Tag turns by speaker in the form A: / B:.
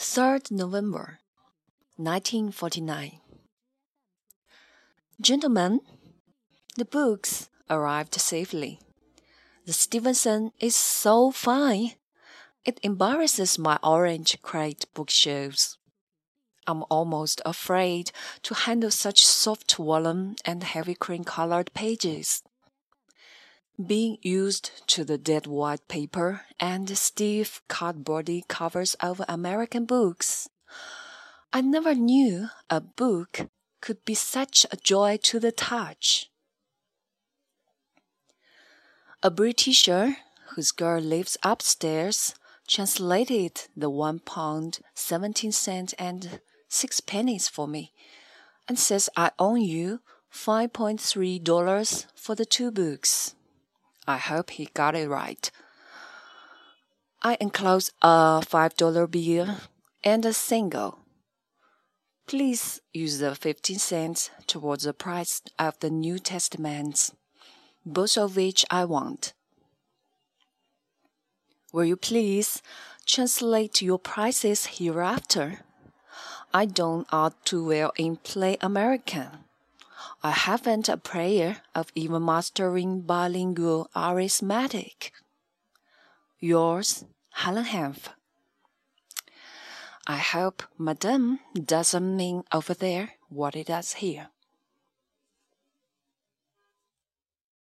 A: 3rd November 1949 Gentlemen, the books arrived safely. The Stevenson is so fine. It embarrasses my orange crate bookshelves. I'm almost afraid to handle such soft vellum and heavy cream colored pages. Being used to the dead white paper and stiff cardboardy covers of American books, I never knew a book could be such a joy to the touch. A Britisher, whose girl lives upstairs, translated the one pound seventeen cents and six pennies for me, and says I owe you five point three dollars for the two books. I hope he got it right. I enclose a five dollar bill and a single. Please use the fifteen cents towards the price of the New Testaments, both of which I want. Will you please translate your prices hereafter? I don't ought too well in plain American. I haven't a prayer of even mastering bilingual arithmetic. Yours, Helen Hanff. I hope Madame doesn't mean over there what it does here.